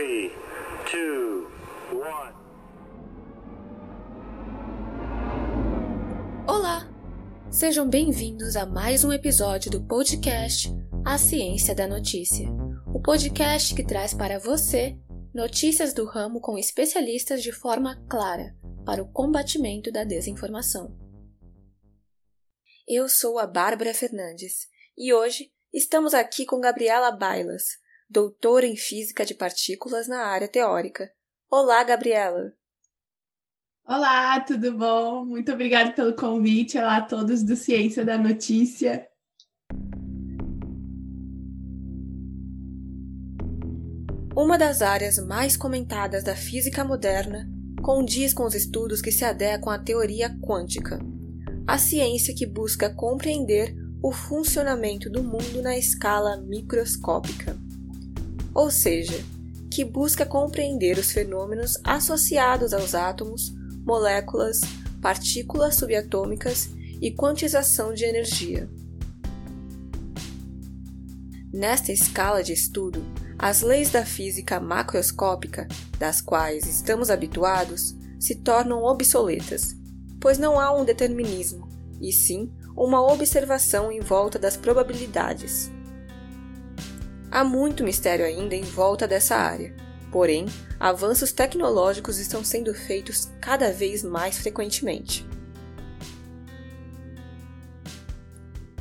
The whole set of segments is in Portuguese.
3, 2, 1. Olá! Sejam bem-vindos a mais um episódio do podcast A Ciência da Notícia. O podcast que traz para você notícias do ramo com especialistas de forma clara para o combatimento da desinformação. Eu sou a Bárbara Fernandes e hoje estamos aqui com Gabriela Bailas, doutora em Física de Partículas na área teórica. Olá, Gabriela! Olá, tudo bom? Muito obrigada pelo convite. Olá a todos do Ciência da Notícia. Uma das áreas mais comentadas da física moderna condiz com os estudos que se adequam à teoria quântica, a ciência que busca compreender o funcionamento do mundo na escala microscópica, ou seja, que busca compreender os fenômenos associados aos átomos, moléculas, partículas subatômicas e quantização de energia. Nesta escala de estudo, as leis da física macroscópica, das quais estamos habituados, se tornam obsoletas, pois não há um determinismo, e sim uma observação em volta das probabilidades. Há muito mistério ainda em volta dessa área, porém, avanços tecnológicos estão sendo feitos cada vez mais frequentemente.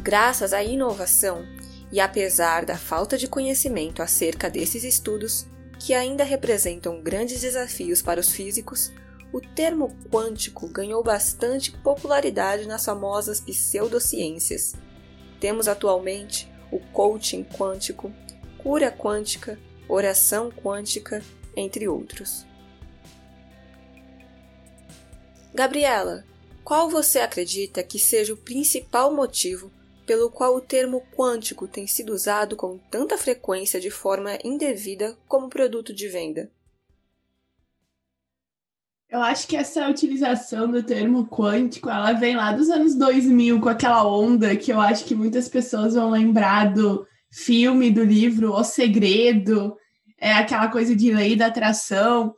Graças à inovação e apesar da falta de conhecimento acerca desses estudos, que ainda representam grandes desafios para os físicos, o termo quântico ganhou bastante popularidade nas famosas pseudociências. Temos atualmente o coaching quântico, cura quântica, oração quântica, entre outros. Gabriela, qual você acredita que seja o principal motivo pelo qual o termo quântico tem sido usado com tanta frequência de forma indevida como produto de venda? Eu acho que essa utilização do termo quântico, ela vem lá dos anos 2000, com aquela onda que eu acho que muitas pessoas vão lembrar do filme, do livro O Segredo, é aquela coisa de lei da atração.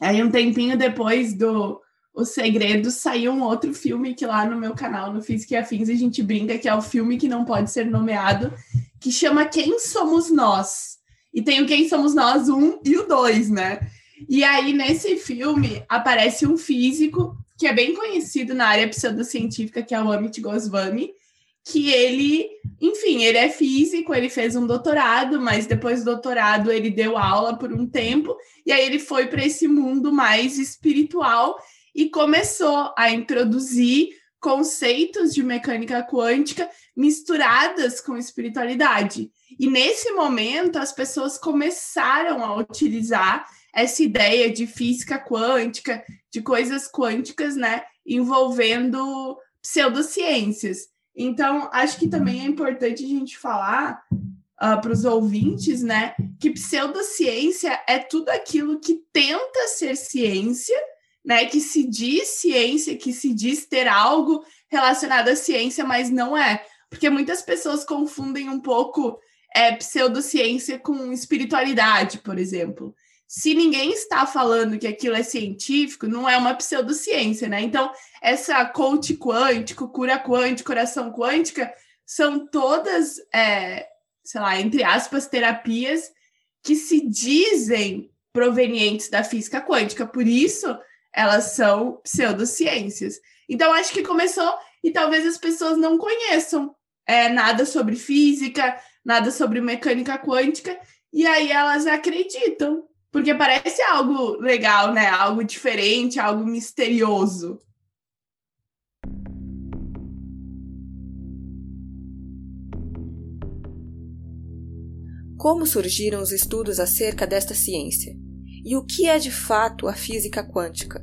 Aí um tempinho depois do O Segredo saiu um outro filme que lá no meu canal, no Física e Afins, a gente brinca que é o filme que não pode ser nomeado, que chama Quem Somos Nós. E tem o Quem Somos Nós um e o dois, né? E aí, nesse filme, aparece um físico que é bem conhecido na área pseudocientífica, que é o Amit Goswami, que ele, enfim, ele é físico, ele fez um doutorado, mas depois do doutorado ele deu aula por um tempo, e aí ele foi para esse mundo mais espiritual e começou a introduzir conceitos de mecânica quântica misturadas com espiritualidade. E nesse momento as pessoas começaram a utilizar essa ideia de física quântica, de coisas quânticas, né, envolvendo pseudociências. Então, acho que também é importante a gente falar uh, ah, para os ouvintes, né, que pseudociência é tudo aquilo que tenta ser ciência, né, que se diz ciência, que se diz ter algo relacionado à ciência, mas não é. Porque muitas pessoas confundem um pouco é, pseudociência com espiritualidade, por exemplo se ninguém está falando que aquilo é científico, não é uma pseudociência, né? Então, essa coach quântico, cura quântica, coração quântica, são todas, é, sei lá, entre aspas, terapias que se dizem provenientes da física quântica, por isso elas são pseudociências. Então, acho que começou e talvez as pessoas não conheçam é, nada sobre física, nada sobre mecânica quântica, e aí elas acreditam porque parece algo legal, né? Algo diferente, algo misterioso. Como surgiram os estudos acerca desta ciência? E o que é de fato a física quântica?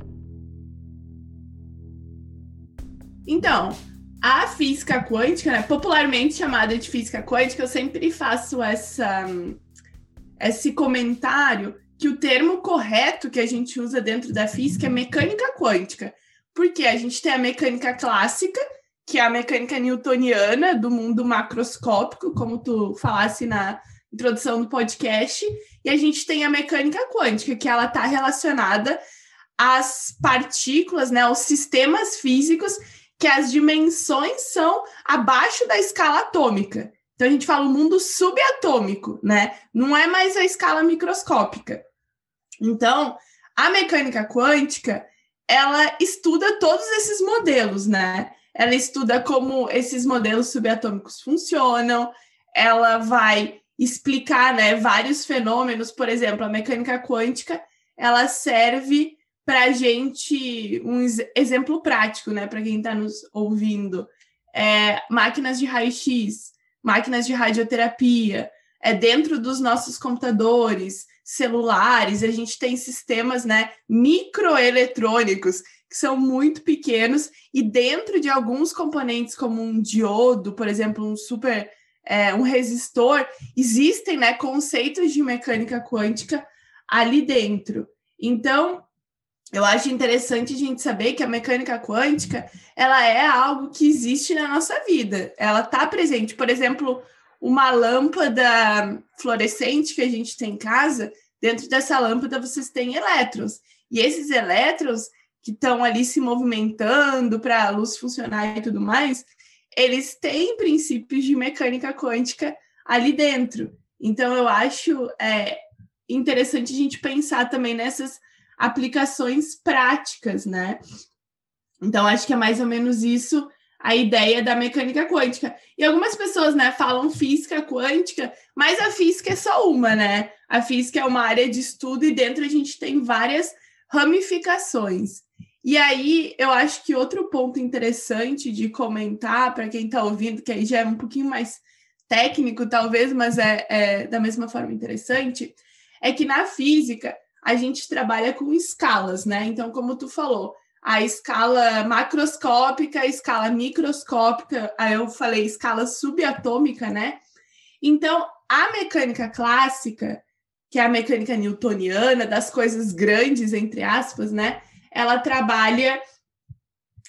Então, a física quântica, né, popularmente chamada de física quântica, eu sempre faço essa, esse comentário que o termo correto que a gente usa dentro da física é mecânica quântica, porque a gente tem a mecânica clássica, que é a mecânica newtoniana do mundo macroscópico, como tu falasse na introdução do podcast, e a gente tem a mecânica quântica, que ela está relacionada às partículas, né, aos sistemas físicos, que as dimensões são abaixo da escala atômica. Então a gente fala o mundo subatômico, né? Não é mais a escala microscópica. Então, a mecânica quântica, ela estuda todos esses modelos, né? Ela estuda como esses modelos subatômicos funcionam, ela vai explicar, né, vários fenômenos, por exemplo, a mecânica quântica, ela serve para a gente um exemplo prático, né, para quem está nos ouvindo, é, máquinas de raio-x, máquinas de radioterapia, é dentro dos nossos computadores, celulares, a gente tem sistemas, né, microeletrônicos que são muito pequenos e dentro de alguns componentes como um diodo, por exemplo, um super é, um resistor, existem, né, conceitos de mecânica quântica ali dentro. Então, eu acho interessante a gente saber que a mecânica quântica ela é algo que existe na nossa vida. Ela está presente. Por exemplo, uma lâmpada fluorescente que a gente tem em casa, dentro dessa lâmpada vocês têm elétrons. E esses elétrons que estão ali se movimentando para a luz funcionar e tudo mais, eles têm princípios de mecânica quântica ali dentro. Então, eu acho é, interessante a gente pensar também nessas aplicações práticas, né? Então, acho que é mais ou menos isso a ideia da mecânica quântica. E algumas pessoas, né, falam física quântica, mas a física é só uma, né? A física é uma área de estudo e dentro a gente tem várias ramificações. E aí, eu acho que outro ponto interessante de comentar para quem está ouvindo, que aí já é um pouquinho mais técnico, talvez, mas é, é da mesma forma interessante, é que na física a gente trabalha com escalas, né? Então, como tu falou, a escala macroscópica, a escala microscópica, aí eu falei escala subatômica, né? Então, a mecânica clássica, que é a mecânica newtoniana, das coisas grandes, entre aspas, né? Ela trabalha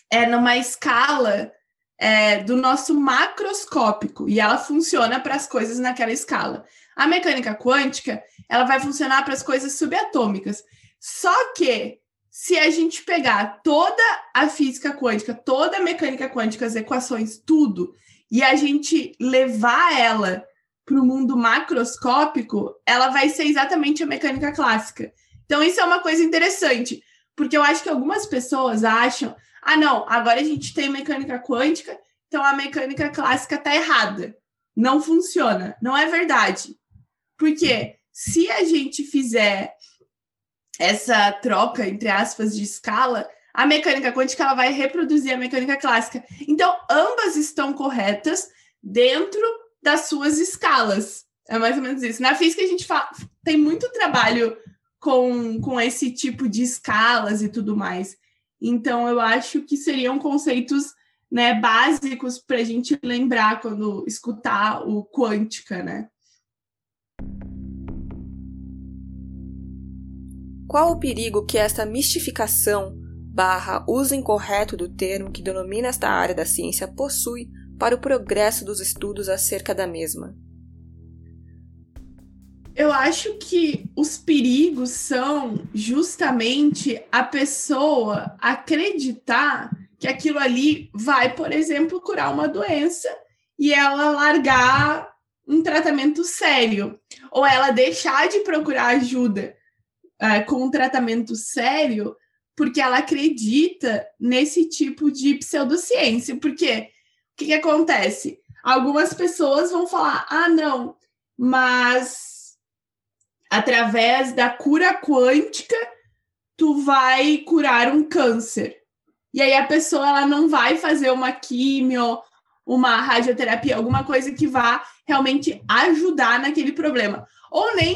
é, numa escala é, do nosso macroscópico e ela funciona para as coisas naquela escala. A mecânica quântica, ela vai funcionar para as coisas subatômicas. Só que se a gente pegar toda a física quântica, toda a mecânica quântica, as equações, tudo, e a gente levar ela para o mundo macroscópico, ela vai ser exatamente a mecânica clássica. Então, isso é uma coisa interessante, porque eu acho que algumas pessoas acham, ah, não, agora a gente tem mecânica quântica, então a mecânica clássica está errada. Não funciona. Não é verdade. Porque se a gente fizer essa troca, entre aspas, de escala, a mecânica quântica ela vai reproduzir a mecânica clássica. Então, ambas estão corretas dentro das suas escalas. É mais ou menos isso. Na física, a gente fala, tem muito trabalho com, com esse tipo de escalas e tudo mais. Então, eu acho que seriam conceitos né, básicos para a gente lembrar quando escutar o quântica, né? Qual o perigo que esta mistificação barra uso incorreto do termo que denomina esta área da ciência possui para o progresso dos estudos acerca da mesma? Eu acho que os perigos são justamente a pessoa acreditar que aquilo ali vai, por exemplo, curar uma doença e ela largar um tratamento sério, ou ela deixar de procurar ajuda uh, com um tratamento sério porque ela acredita nesse tipo de pseudociência. Porque o que, que acontece? Algumas pessoas vão falar: ah, não, mas através da cura quântica, tu vai curar um câncer. E aí a pessoa ela não vai fazer uma químio, uma radioterapia, alguma coisa que vá realmente ajudar naquele problema. Ou nem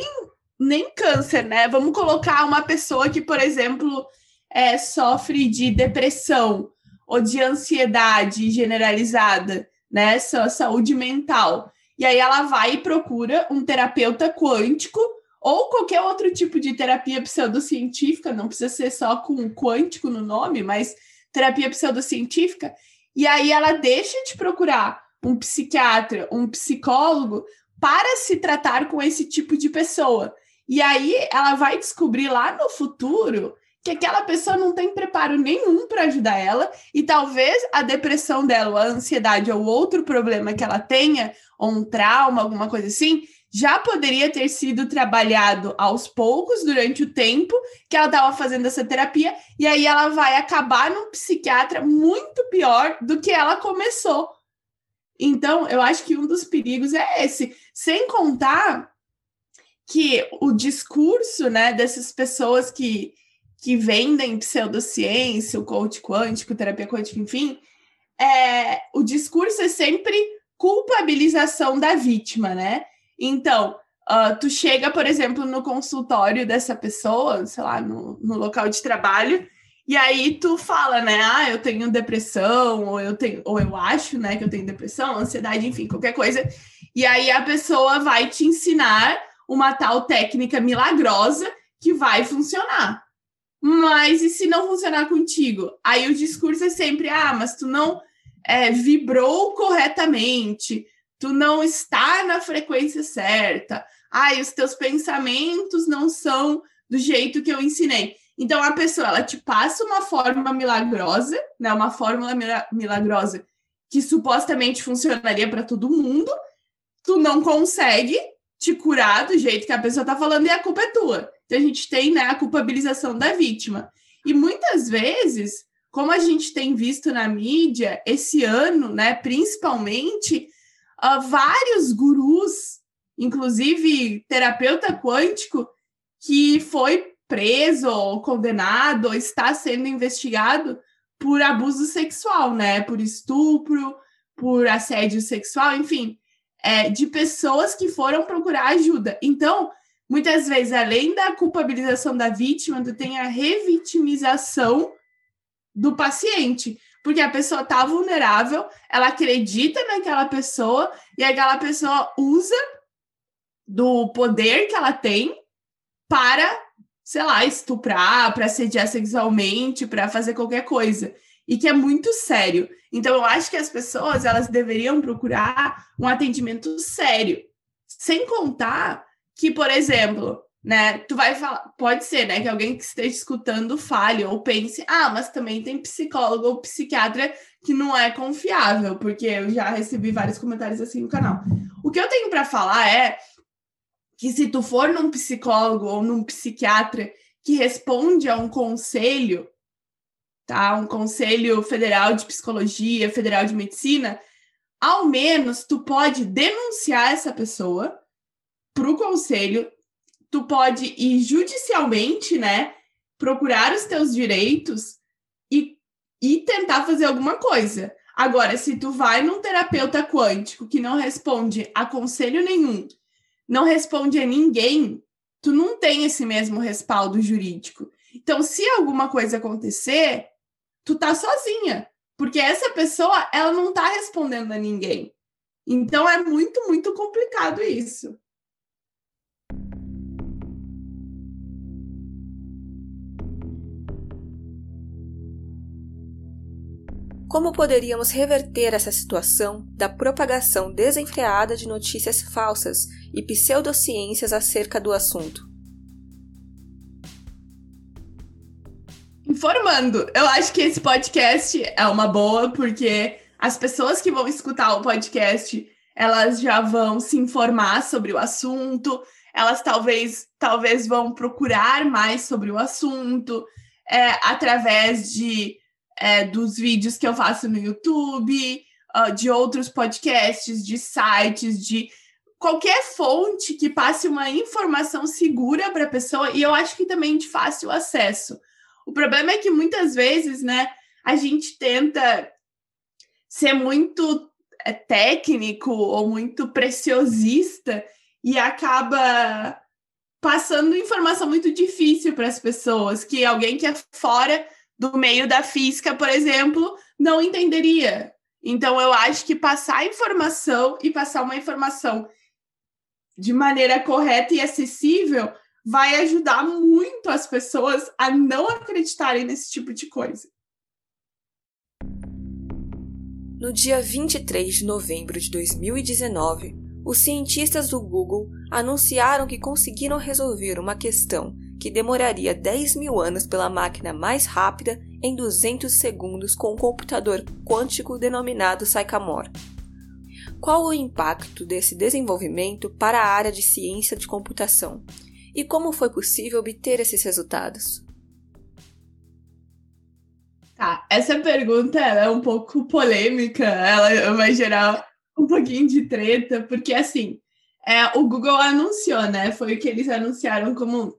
nem câncer, né? Vamos colocar uma pessoa que, por exemplo, é, sofre de depressão ou de ansiedade generalizada, né? Saúde mental. E aí ela vai e procura um terapeuta quântico ou qualquer outro tipo de terapia pseudocientífica, não precisa ser só com quântico no nome, mas terapia pseudocientífica. E aí ela deixa de procurar um psiquiatra, um psicólogo, para se tratar com esse tipo de pessoa. E aí ela vai descobrir lá no futuro que aquela pessoa não tem preparo nenhum para ajudar ela. E talvez a depressão dela, a ansiedade ou outro problema que ela tenha, ou um trauma, alguma coisa assim, já poderia ter sido trabalhado aos poucos durante o tempo que ela estava fazendo essa terapia. E aí ela vai acabar num psiquiatra muito pior do que ela começou. Então, eu acho que um dos perigos é esse, sem contar que o discurso, né, dessas pessoas que que vendem pseudociência, o coach quântico, terapia quântica, enfim, é, o discurso é sempre culpabilização da vítima, né? Então, uh, tu chega, por exemplo, no consultório dessa pessoa, sei lá, no, no local de trabalho, e aí tu fala, né? Ah, eu tenho depressão, ou eu tenho, ou eu acho, né, que eu tenho depressão, ansiedade, enfim, qualquer coisa. E aí a pessoa vai te ensinar uma tal técnica milagrosa que vai funcionar. Mas e se não funcionar contigo? Aí o discurso é sempre: ah, mas tu não é, vibrou corretamente, tu não está na frequência certa, ah, os teus pensamentos não são do jeito que eu ensinei. Então a pessoa ela te passa uma fórmula milagrosa, né, uma fórmula milagrosa que supostamente funcionaria para todo mundo, tu não consegue te curar do jeito que a pessoa está falando e a culpa é tua. Então a gente tem né, a culpabilização da vítima. E muitas vezes, como a gente tem visto na mídia, esse ano, né, principalmente, uh, vários gurus, inclusive terapeuta quântico, que foi preso ou condenado ou está sendo investigado por abuso sexual, né? Por estupro, por assédio sexual, enfim, é, de pessoas que foram procurar ajuda. Então, muitas vezes, além da culpabilização da vítima, tu tem a revitimização do paciente. Porque a pessoa está vulnerável, ela acredita naquela pessoa e aquela pessoa usa do poder que ela tem para, sei lá, estuprar, para assediar sexualmente, para fazer qualquer coisa. E que é muito sério. Então, eu acho que as pessoas elas deveriam procurar um atendimento sério. Sem contar que, por exemplo, né, tu vai falar, pode ser, né, que alguém que esteja escutando fale ou pense, ah, mas também tem psicólogo ou psiquiatra que não é confiável, porque eu já recebi vários comentários assim no canal. O que eu tenho para falar é que se tu for num psicólogo ou num psiquiatra que responde a um conselho, tá? Um conselho federal de psicologia, federal de medicina, ao menos tu pode denunciar essa pessoa para o conselho, tu pode ir judicialmente, né, procurar os teus direitos e, e tentar fazer alguma coisa. Agora, se tu vai num terapeuta quântico que não responde a conselho nenhum, não responde a ninguém, tu não tem esse mesmo respaldo jurídico. Então, se alguma coisa acontecer, tu tá sozinha, porque essa pessoa, ela não tá respondendo a ninguém. Então é muito, muito complicado isso. Como poderíamos reverter essa situação da propagação desenfreada de notícias falsas e pseudociências acerca do assunto? Informando. Eu acho que esse podcast é uma boa, porque as pessoas que vão escutar o podcast, elas já vão se informar sobre o assunto, elas talvez, talvez vão procurar mais sobre o assunto, é, através de é, dos vídeos que eu faço no YouTube, uh, de outros podcasts, de sites, de qualquer fonte que passe uma informação segura para a pessoa e eu acho que também de fácil acesso. O problema é que muitas vezes, né, a gente tenta ser muito é, técnico ou muito preciosista e acaba passando informação muito difícil para as pessoas, que alguém que é fora do meio da física, por exemplo, não entenderia. Então, eu acho que passar informação e passar uma informação de maneira correta e acessível vai ajudar muito as pessoas a não acreditarem nesse tipo de coisa. No dia 23 de novembro de 2019, os cientistas do Google anunciaram que conseguiram resolver uma questão que demoraria 10 mil anos pela máquina mais rápida em 200 segundos com um computador quântico denominado Sycamore. Qual o impacto desse desenvolvimento para a área de ciência de computação? E como foi possível obter esses resultados? Tá, essa pergunta é um pouco polêmica, ela vai gerar um pouquinho de treta, porque assim, é, o Google anunciou, né? Foi o que eles anunciaram como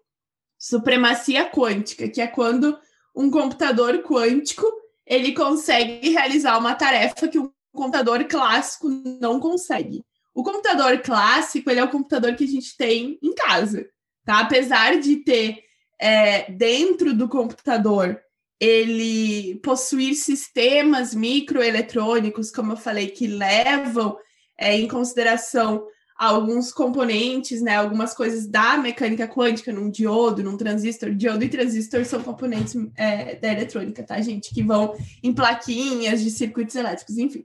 supremacia quântica, que é quando um computador quântico ele consegue realizar uma tarefa que um computador clássico não consegue. O computador clássico ele é o computador que a gente tem em casa, tá? Apesar de ter é, dentro do computador ele possuir sistemas microeletrônicos, como eu falei, que levam é, em consideração alguns componentes, né, algumas coisas da mecânica quântica, num diodo, num transistor. Diodo e transistor são componentes é, da eletrônica, tá, gente? Que vão em plaquinhas de circuitos elétricos, enfim.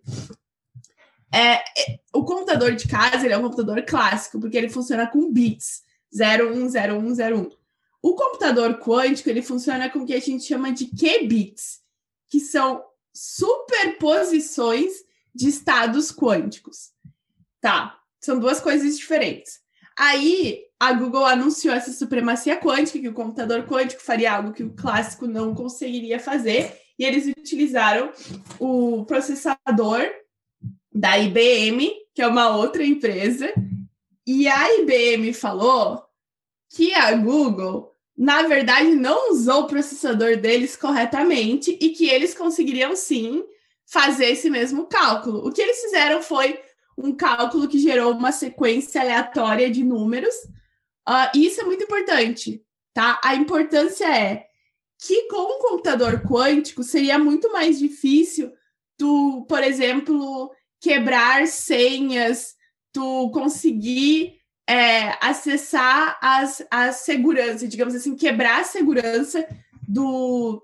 É, é o computador de casa ele é um computador clássico, porque ele funciona com bits 010101. O computador quântico ele funciona com o que a gente chama de qubits, que são superposições de estados quânticos. Tá, são duas coisas diferentes. Aí a Google anunciou essa supremacia quântica, que o computador quântico faria algo que o clássico não conseguiria fazer, e eles utilizaram o processador da IBM, que é uma outra empresa, e a IBM falou que a Google, na verdade, não usou o processador deles corretamente e que eles conseguiriam sim fazer esse mesmo cálculo. O que eles fizeram foi um cálculo que gerou uma sequência aleatória de números. Uh, isso é muito importante, tá? A importância é que com um computador quântico seria muito mais difícil tu, por exemplo, quebrar senhas, tu conseguir é, acessar as, a segurança, digamos assim, quebrar a segurança do,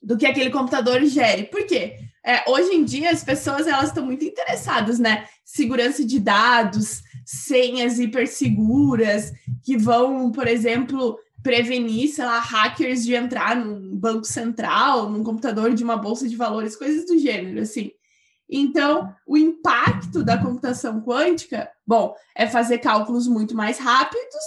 do que aquele computador gere. Por quê? É, hoje em dia as pessoas elas estão muito interessadas, né? Segurança de dados, senhas hiperseguras, que vão, por exemplo, prevenir, sei lá, hackers de entrar num banco central, num computador de uma bolsa de valores, coisas do gênero, assim. Então, o impacto da computação quântica, bom, é fazer cálculos muito mais rápidos,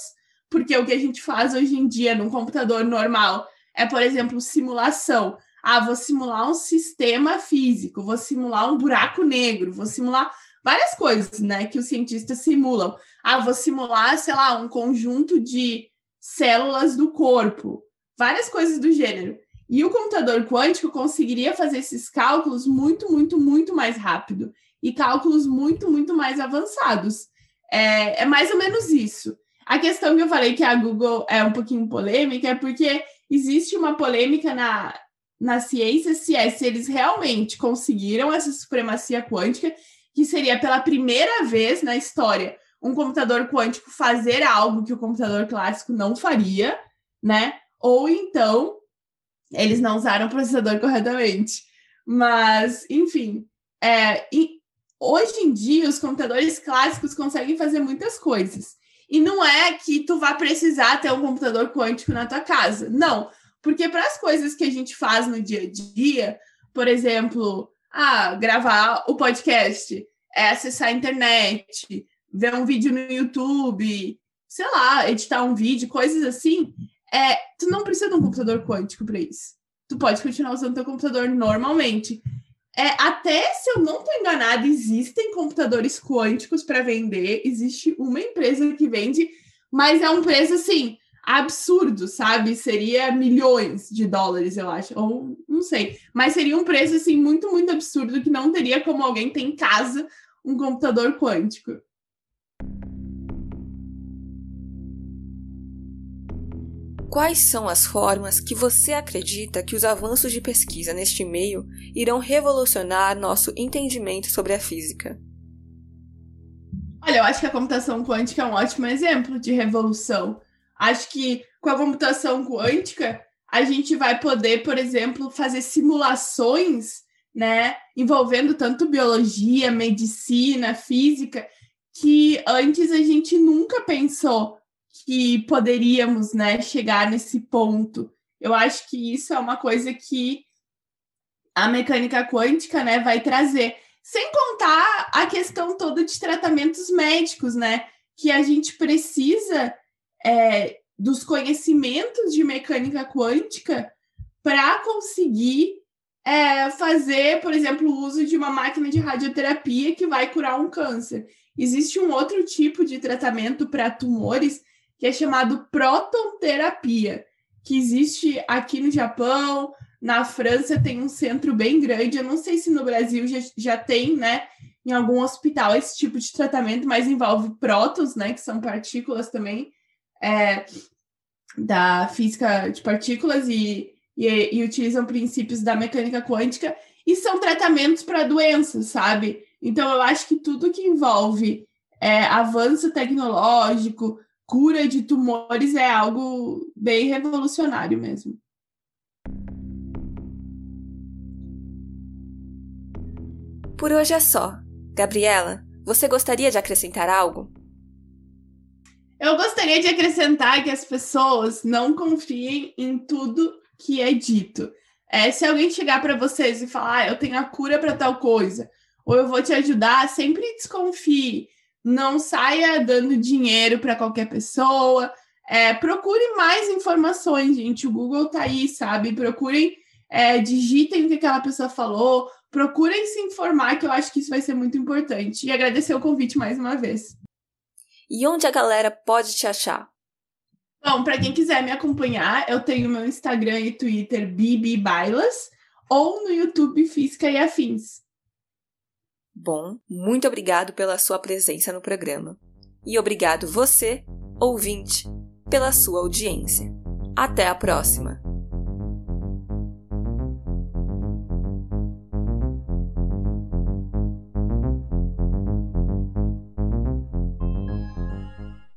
porque o que a gente faz hoje em dia num computador normal é, por exemplo, simulação. Ah, vou simular um sistema físico, vou simular um buraco negro, vou simular várias coisas, né, que os cientistas simulam. Ah, vou simular, sei lá, um conjunto de células do corpo, várias coisas do gênero. E o computador quântico conseguiria fazer esses cálculos muito, muito, muito mais rápido. E cálculos muito, muito mais avançados. É, é mais ou menos isso. A questão que eu falei que a Google é um pouquinho polêmica é porque existe uma polêmica na, na ciência se é se eles realmente conseguiram essa supremacia quântica, que seria pela primeira vez na história um computador quântico fazer algo que o computador clássico não faria, né? Ou então eles não usaram o processador corretamente. Mas, enfim, é, hoje em dia os computadores clássicos conseguem fazer muitas coisas. E não é que tu vai precisar ter um computador quântico na tua casa. Não, porque para as coisas que a gente faz no dia a dia, por exemplo, ah, gravar o podcast, é acessar a internet, ver um vídeo no YouTube, sei lá, editar um vídeo, coisas assim, é, tu não precisa de um computador quântico para isso. Tu pode continuar usando teu computador normalmente. É, até se eu não estou enganada, existem computadores quânticos para vender. Existe uma empresa que vende, mas é um preço assim absurdo, sabe? Seria milhões de dólares, eu acho, ou não sei. Mas seria um preço assim muito, muito absurdo que não teria como alguém ter em casa um computador quântico. Quais são as formas que você acredita que os avanços de pesquisa neste meio irão revolucionar nosso entendimento sobre a física? Olha, eu acho que a computação quântica é um ótimo exemplo de revolução. Acho que com a computação quântica, a gente vai poder, por exemplo, fazer simulações, né, envolvendo tanto biologia, medicina, física, que antes a gente nunca pensou que poderíamos, né, chegar nesse ponto. Eu acho que isso é uma coisa que a mecânica quântica, né, vai trazer. Sem contar a questão toda de tratamentos médicos, né, que a gente precisa é, dos conhecimentos de mecânica quântica para conseguir é, fazer, por exemplo, o uso de uma máquina de radioterapia que vai curar um câncer. Existe um outro tipo de tratamento para tumores que é chamado protonterapia, que existe aqui no Japão, na França tem um centro bem grande. Eu não sei se no Brasil já, já tem, né, em algum hospital esse tipo de tratamento, mas envolve prótons, né, que são partículas também é, da física de partículas e e, e utilizam princípios da mecânica quântica e são tratamentos para doenças, sabe? Então, eu acho que tudo que envolve é, avanço tecnológico, cura de tumores é algo bem revolucionário mesmo. Por hoje é só. Gabriela, você gostaria de acrescentar algo? Eu gostaria de acrescentar que as pessoas não confiem em tudo que é dito. É, se alguém chegar para vocês e falar, ah, eu tenho a cura para tal coisa, ou eu vou te ajudar, sempre desconfie. Não saia dando dinheiro para qualquer pessoa. É, procure mais informações, gente. O Google tá aí, sabe? Procurem, é, digitem o que aquela pessoa falou, procurem se informar, que eu acho que isso vai ser muito importante. E agradecer o convite mais uma vez. E onde a galera pode te achar? Bom, para quem quiser me acompanhar, eu tenho meu Instagram e Twitter Bibi Bailas ou no YouTube Física e Afins. Bom, muito obrigado pela sua presença no programa. E obrigado você, ouvinte, pela sua audiência. Até a próxima!